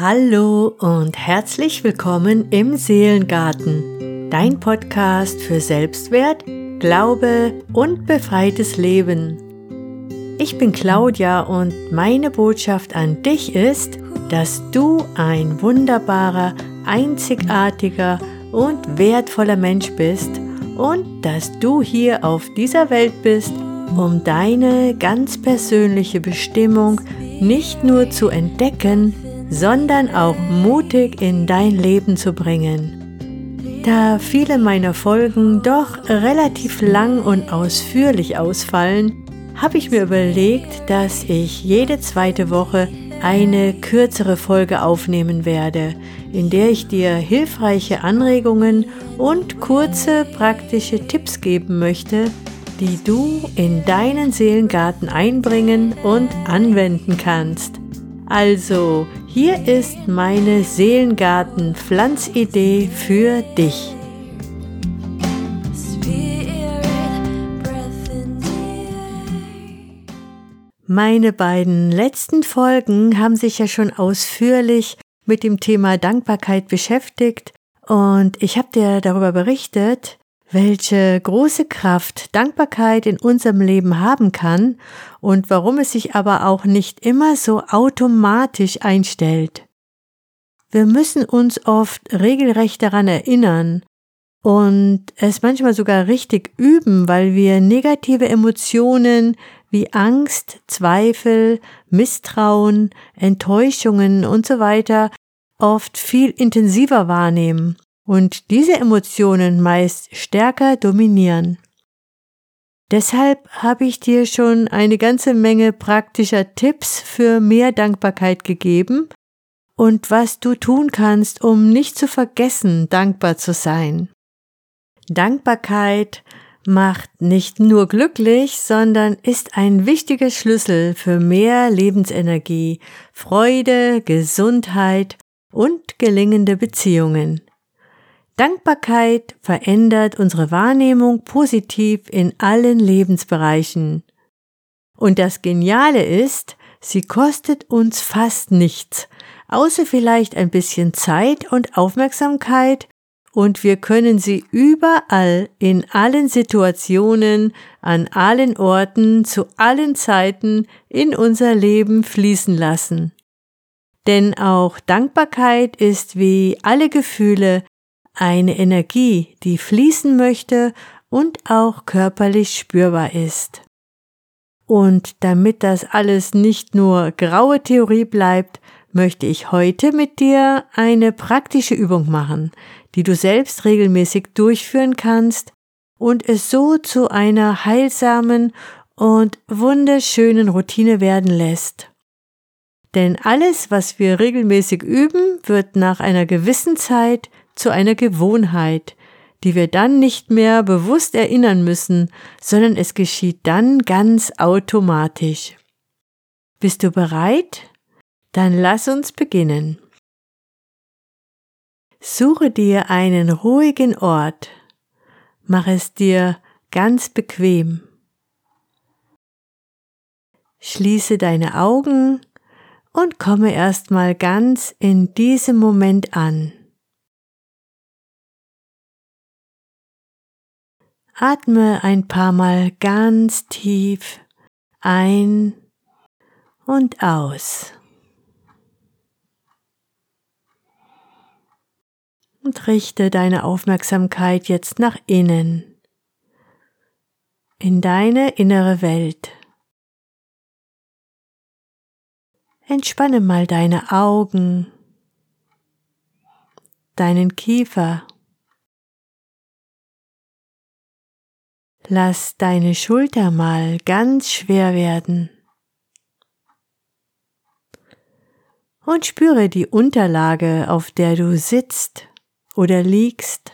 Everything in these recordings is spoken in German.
Hallo und herzlich willkommen im Seelengarten, dein Podcast für Selbstwert, Glaube und befreites Leben. Ich bin Claudia und meine Botschaft an dich ist, dass du ein wunderbarer, einzigartiger und wertvoller Mensch bist und dass du hier auf dieser Welt bist, um deine ganz persönliche Bestimmung nicht nur zu entdecken, sondern auch mutig in dein Leben zu bringen. Da viele meiner Folgen doch relativ lang und ausführlich ausfallen, habe ich mir überlegt, dass ich jede zweite Woche eine kürzere Folge aufnehmen werde, in der ich dir hilfreiche Anregungen und kurze praktische Tipps geben möchte, die du in deinen Seelengarten einbringen und anwenden kannst. Also, hier ist meine Seelengarten-Pflanzidee für dich. Meine beiden letzten Folgen haben sich ja schon ausführlich mit dem Thema Dankbarkeit beschäftigt und ich habe dir darüber berichtet, welche große Kraft Dankbarkeit in unserem Leben haben kann und warum es sich aber auch nicht immer so automatisch einstellt. Wir müssen uns oft regelrecht daran erinnern und es manchmal sogar richtig üben, weil wir negative Emotionen wie Angst, Zweifel, Misstrauen, Enttäuschungen und so weiter oft viel intensiver wahrnehmen und diese Emotionen meist stärker dominieren. Deshalb habe ich dir schon eine ganze Menge praktischer Tipps für mehr Dankbarkeit gegeben und was du tun kannst, um nicht zu vergessen, dankbar zu sein. Dankbarkeit macht nicht nur glücklich, sondern ist ein wichtiger Schlüssel für mehr Lebensenergie, Freude, Gesundheit und gelingende Beziehungen. Dankbarkeit verändert unsere Wahrnehmung positiv in allen Lebensbereichen. Und das Geniale ist, sie kostet uns fast nichts, außer vielleicht ein bisschen Zeit und Aufmerksamkeit, und wir können sie überall, in allen Situationen, an allen Orten, zu allen Zeiten in unser Leben fließen lassen. Denn auch Dankbarkeit ist wie alle Gefühle eine Energie, die fließen möchte und auch körperlich spürbar ist. Und damit das alles nicht nur graue Theorie bleibt, möchte ich heute mit dir eine praktische Übung machen, die du selbst regelmäßig durchführen kannst und es so zu einer heilsamen und wunderschönen Routine werden lässt. Denn alles, was wir regelmäßig üben, wird nach einer gewissen Zeit zu einer Gewohnheit, die wir dann nicht mehr bewusst erinnern müssen, sondern es geschieht dann ganz automatisch. Bist du bereit? Dann lass uns beginnen. Suche dir einen ruhigen Ort. Mach es dir ganz bequem. Schließe deine Augen und komme erstmal ganz in diesem Moment an. Atme ein paar Mal ganz tief ein und aus. Und richte deine Aufmerksamkeit jetzt nach innen, in deine innere Welt. Entspanne mal deine Augen, deinen Kiefer Lass deine Schulter mal ganz schwer werden. Und spüre die Unterlage, auf der du sitzt oder liegst.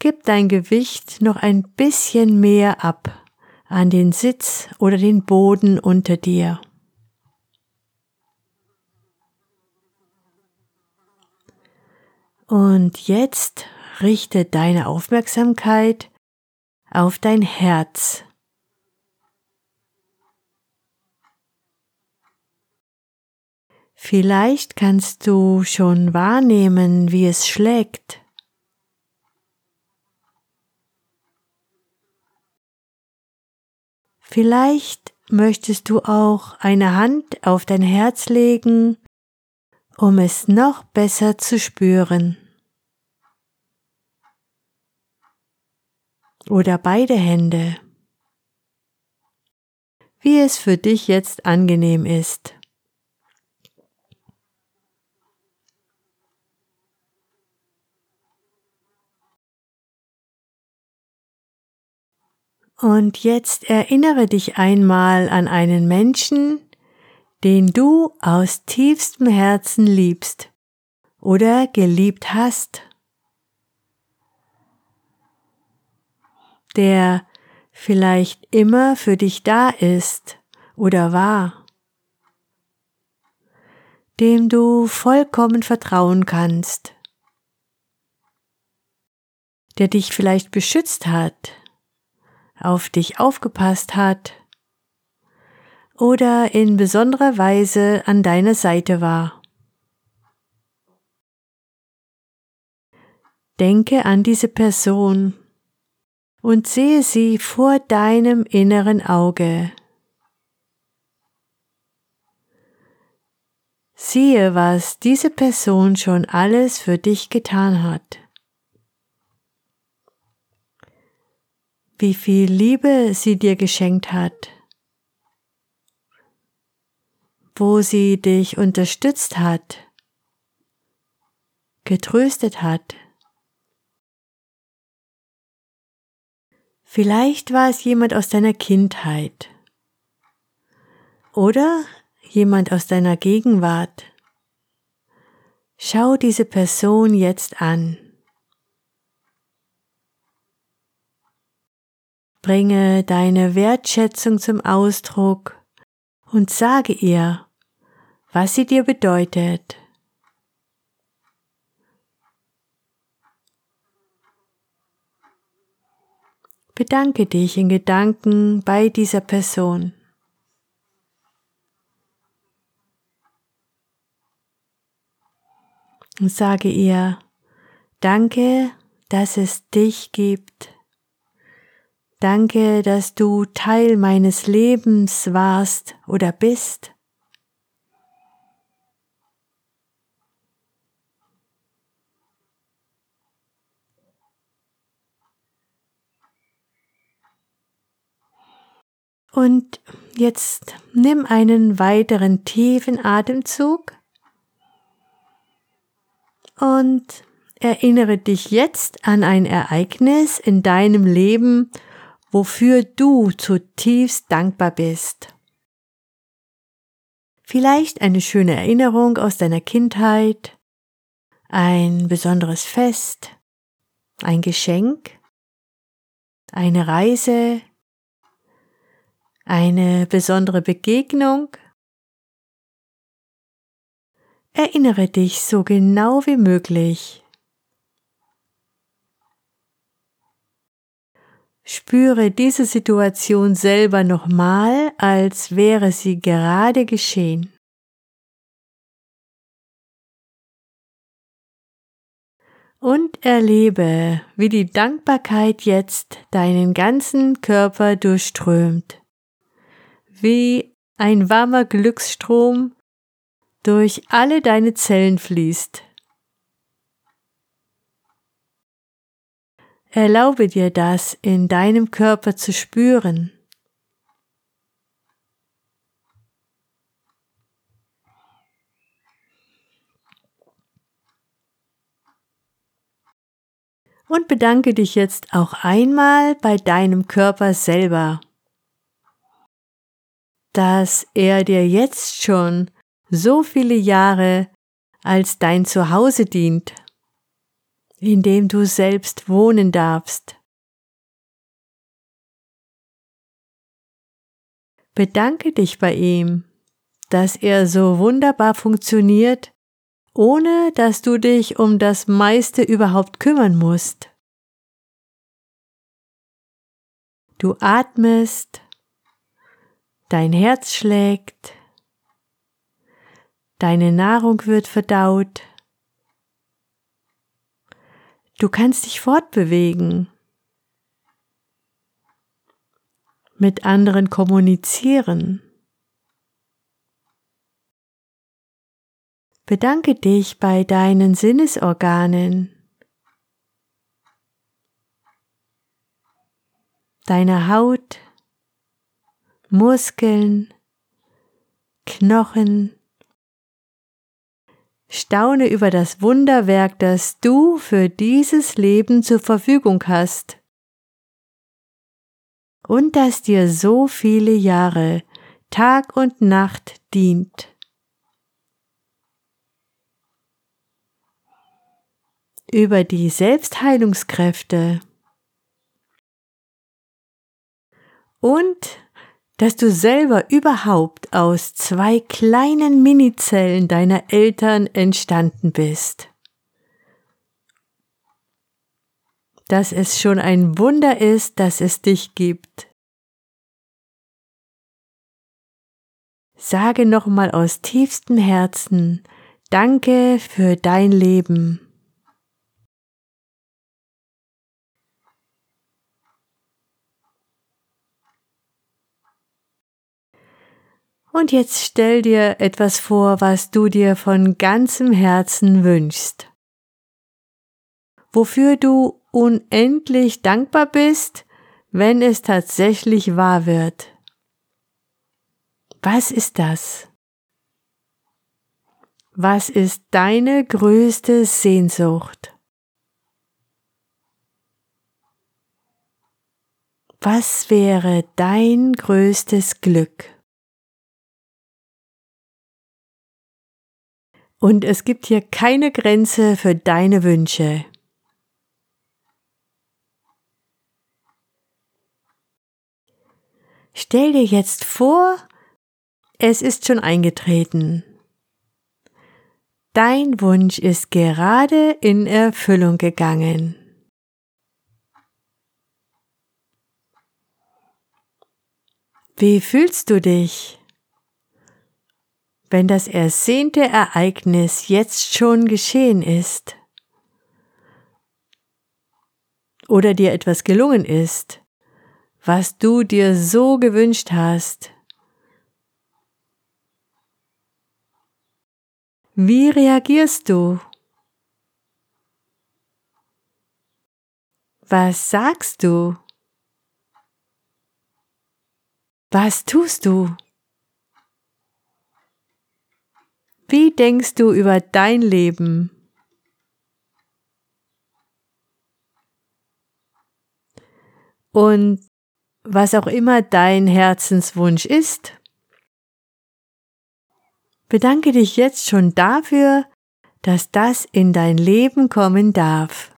Gib dein Gewicht noch ein bisschen mehr ab an den Sitz oder den Boden unter dir. Und jetzt richte deine Aufmerksamkeit auf dein Herz. Vielleicht kannst du schon wahrnehmen, wie es schlägt. Vielleicht möchtest du auch eine Hand auf dein Herz legen, um es noch besser zu spüren. Oder beide Hände, wie es für dich jetzt angenehm ist. Und jetzt erinnere dich einmal an einen Menschen, den du aus tiefstem Herzen liebst oder geliebt hast, der vielleicht immer für dich da ist oder war, dem du vollkommen vertrauen kannst, der dich vielleicht beschützt hat, auf dich aufgepasst hat oder in besonderer Weise an deiner Seite war. Denke an diese Person und sehe sie vor deinem inneren Auge. Siehe, was diese Person schon alles für dich getan hat. wie viel Liebe sie dir geschenkt hat, wo sie dich unterstützt hat, getröstet hat. Vielleicht war es jemand aus deiner Kindheit oder jemand aus deiner Gegenwart. Schau diese Person jetzt an. Bringe deine Wertschätzung zum Ausdruck und sage ihr, was sie dir bedeutet. Bedanke dich in Gedanken bei dieser Person. Und sage ihr, danke, dass es dich gibt. Danke, dass du Teil meines Lebens warst oder bist. Und jetzt nimm einen weiteren tiefen Atemzug und erinnere dich jetzt an ein Ereignis in deinem Leben, wofür du zutiefst dankbar bist. Vielleicht eine schöne Erinnerung aus deiner Kindheit, ein besonderes Fest, ein Geschenk, eine Reise, eine besondere Begegnung. Erinnere dich so genau wie möglich Spüre diese Situation selber nochmal, als wäre sie gerade geschehen. Und erlebe, wie die Dankbarkeit jetzt deinen ganzen Körper durchströmt, wie ein warmer Glücksstrom durch alle deine Zellen fließt. Erlaube dir das in deinem Körper zu spüren. Und bedanke dich jetzt auch einmal bei deinem Körper selber, dass er dir jetzt schon so viele Jahre als dein Zuhause dient in dem du selbst wohnen darfst. Bedanke dich bei ihm, dass er so wunderbar funktioniert, ohne dass du dich um das meiste überhaupt kümmern musst. Du atmest, dein Herz schlägt, Deine Nahrung wird verdaut. Du kannst dich fortbewegen, mit anderen kommunizieren. Bedanke dich bei deinen Sinnesorganen, deiner Haut, Muskeln, Knochen. Staune über das Wunderwerk, das du für dieses Leben zur Verfügung hast und das dir so viele Jahre Tag und Nacht dient. Über die Selbstheilungskräfte und dass du selber überhaupt aus zwei kleinen Minizellen deiner Eltern entstanden bist. Dass es schon ein Wunder ist, dass es dich gibt. Sage nochmal aus tiefstem Herzen, danke für dein Leben. Und jetzt stell dir etwas vor, was du dir von ganzem Herzen wünschst. Wofür du unendlich dankbar bist, wenn es tatsächlich wahr wird. Was ist das? Was ist deine größte Sehnsucht? Was wäre dein größtes Glück? Und es gibt hier keine Grenze für deine Wünsche. Stell dir jetzt vor, es ist schon eingetreten. Dein Wunsch ist gerade in Erfüllung gegangen. Wie fühlst du dich? Wenn das ersehnte Ereignis jetzt schon geschehen ist oder dir etwas gelungen ist, was du dir so gewünscht hast, wie reagierst du? Was sagst du? Was tust du? Wie denkst du über dein Leben? Und was auch immer dein Herzenswunsch ist, bedanke dich jetzt schon dafür, dass das in dein Leben kommen darf.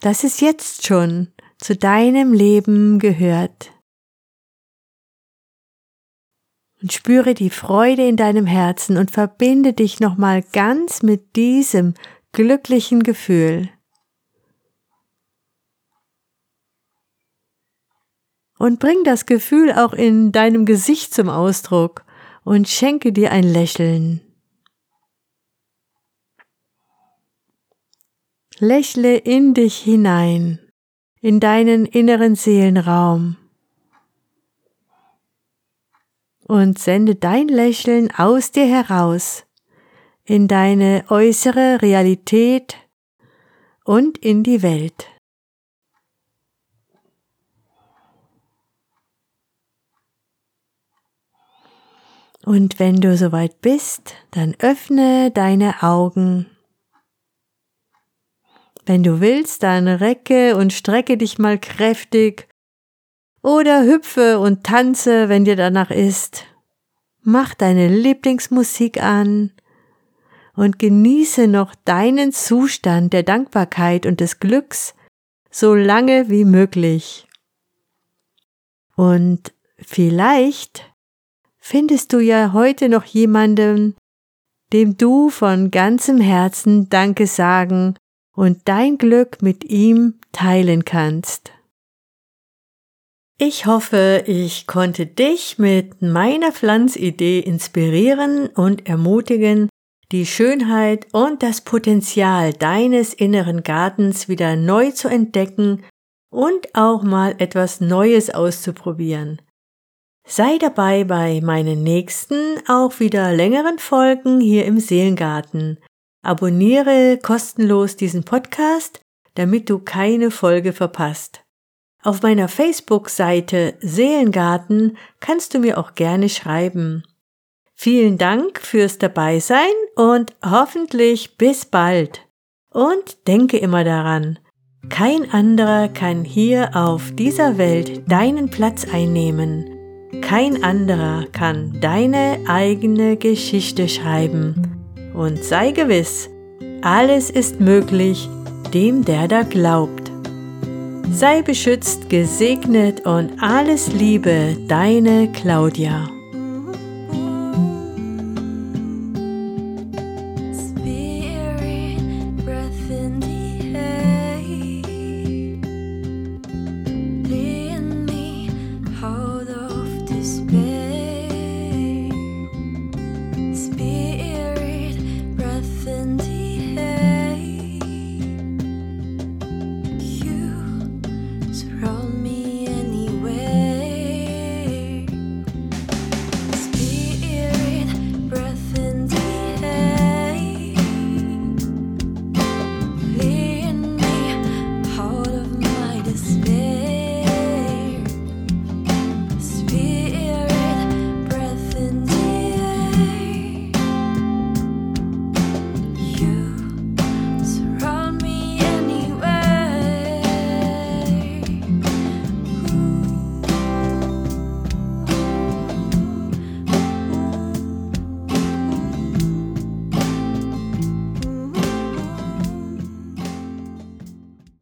Dass es jetzt schon zu deinem Leben gehört und spüre die Freude in deinem Herzen und verbinde dich nochmal ganz mit diesem glücklichen Gefühl. Und bring das Gefühl auch in deinem Gesicht zum Ausdruck und schenke dir ein Lächeln. Lächle in dich hinein, in deinen inneren Seelenraum und sende dein Lächeln aus dir heraus in deine äußere Realität und in die Welt. Und wenn du soweit bist, dann öffne deine Augen. Wenn du willst, dann recke und strecke dich mal kräftig oder hüpfe und tanze, wenn dir danach ist. Mach deine Lieblingsmusik an und genieße noch deinen Zustand der Dankbarkeit und des Glücks so lange wie möglich. Und vielleicht findest du ja heute noch jemanden, dem du von ganzem Herzen Danke sagen und dein Glück mit ihm teilen kannst. Ich hoffe, ich konnte dich mit meiner Pflanzidee inspirieren und ermutigen, die Schönheit und das Potenzial deines inneren Gartens wieder neu zu entdecken und auch mal etwas Neues auszuprobieren. Sei dabei bei meinen nächsten, auch wieder längeren Folgen hier im Seelengarten. Abonniere kostenlos diesen Podcast, damit du keine Folge verpasst. Auf meiner Facebook-Seite Seelengarten kannst du mir auch gerne schreiben. Vielen Dank fürs Dabeisein und hoffentlich bis bald. Und denke immer daran, kein anderer kann hier auf dieser Welt deinen Platz einnehmen. Kein anderer kann deine eigene Geschichte schreiben. Und sei gewiss, alles ist möglich dem, der da glaubt. Sei beschützt, gesegnet und alles Liebe, deine Claudia.